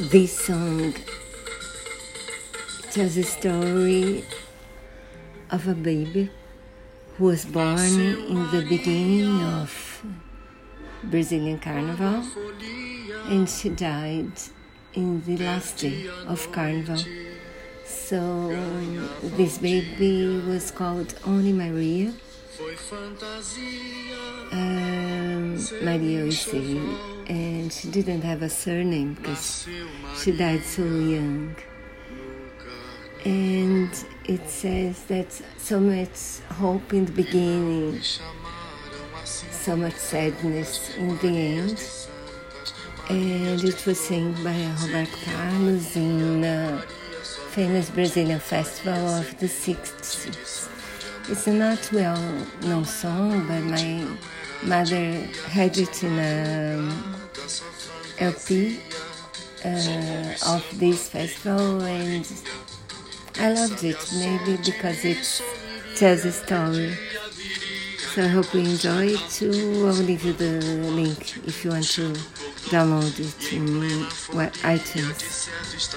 This song tells a story of a baby who was born in the beginning of Brazilian Carnival and she died in the last day of Carnival. So this baby was called only Maria. Um, Maria say, and she didn't have a surname because she died so young. And it says that so much hope in the beginning, so much sadness in the end. And it was sung by Roberto Carlos in a famous Brazilian festival of the 60s. It's a not well known song, but my mother had it in a LP uh, of this festival, and I loved it. Maybe because it tells a story. So I hope you enjoy it too. I'll leave you the link if you want to download it in iTunes.